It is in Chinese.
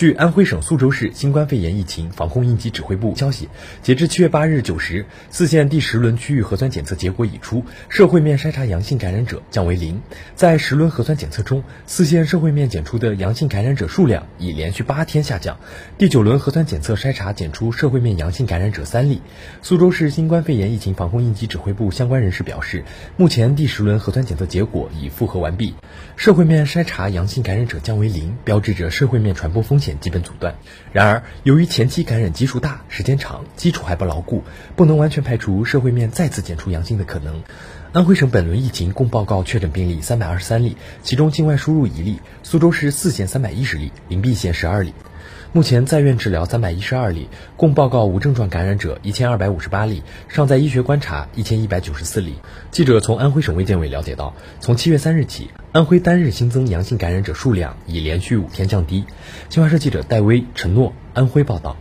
据安徽省宿州市新冠肺炎疫情防控应急指挥部消息，截至七月八日九时，四县第十轮区域核酸检测结果已出，社会面筛查阳性感染者降为零。在十轮核酸检测中，四县社会面检出的阳性感染者数量已连续八天下降。第九轮核酸检测筛查检出社会面阳性感染者三例。苏州市新冠肺炎疫情防控应急指挥部相关人士表示，目前第十轮核酸检测结果已复核完毕，社会面筛查阳性感染者降为零，标志着社会面传播风险基本阻断。然而，由于前期感染基数大、时间长，基础还不牢固，不能完全排除社会面再次检出阳性的可能。安徽省本轮疫情共报告确诊病例三百二十三例，其中境外输入一例。苏州市四县三百一十例，灵璧县十二例。目前在院治疗三百一十二例，共报告无症状感染者一千二百五十八例，尚在医学观察一千一百九十四例。记者从安徽省卫健委了解到，从七月三日起，安徽单日新增阳性感染者数量已连续五天降低。新华社记者戴威、陈诺，安徽报道。